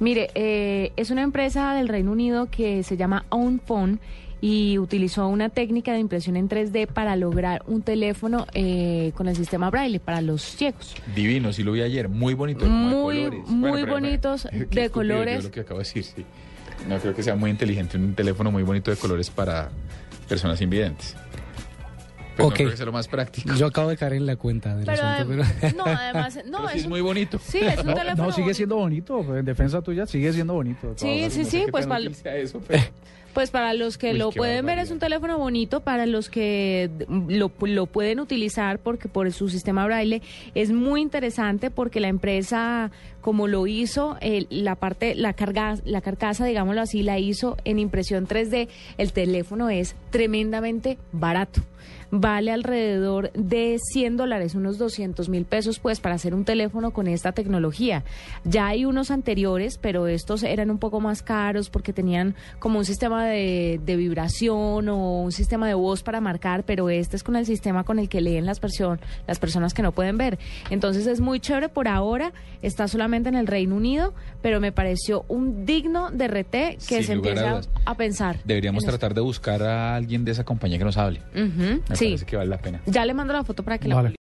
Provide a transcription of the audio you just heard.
Mire, eh, es una empresa del Reino Unido que se llama OwnPhone y utilizó una técnica de impresión en 3D para lograr un teléfono eh, con el sistema Braille para los ciegos. Divino, sí lo vi ayer, muy bonito. de Muy, colores. muy bonitos, de estúpido colores. Yo lo que acabo de decir, sí. No creo que sea muy inteligente un teléfono muy bonito de colores para personas invidentes. Pero Ok. no creo que sea lo más práctico. Yo acabo de caer en la cuenta del Pero, asunto, pero... no, además, no, Pero sí es es un- muy bonito. Sí, es un No, teléfono. no, sigue siendo bonito. pues, En defensa tuya, sigue siendo bonito. Sí, sí, No sé sí, pues para, eso, pero- Pues para los que Uy, lo pueden ver es un teléfono bonito, para los que lo, lo pueden utilizar porque por su sistema braille es muy interesante porque la empresa como lo hizo, la parte, la carga, la carcasa, digámoslo así, la hizo en impresión 3D. El teléfono es tremendamente barato. Vale alrededor de 100 dólares, unos 200 mil pesos, pues para hacer un teléfono con esta tecnología. Ya hay unos anteriores, pero estos eran un poco más caros porque tenían como un sistema de, de vibración o un sistema de voz para marcar, pero este es con el sistema con el que leen las, person- las personas que no pueden ver. Entonces es muy chévere por ahora, está solamente en el Reino Unido, pero me pareció un digno de RT que Sin se empiece a, pensar. Deberíamos tratar de buscar a alguien de esa compañía que nos hable. Sí, parece que vale la pena. ya le mando la foto para que la Vale.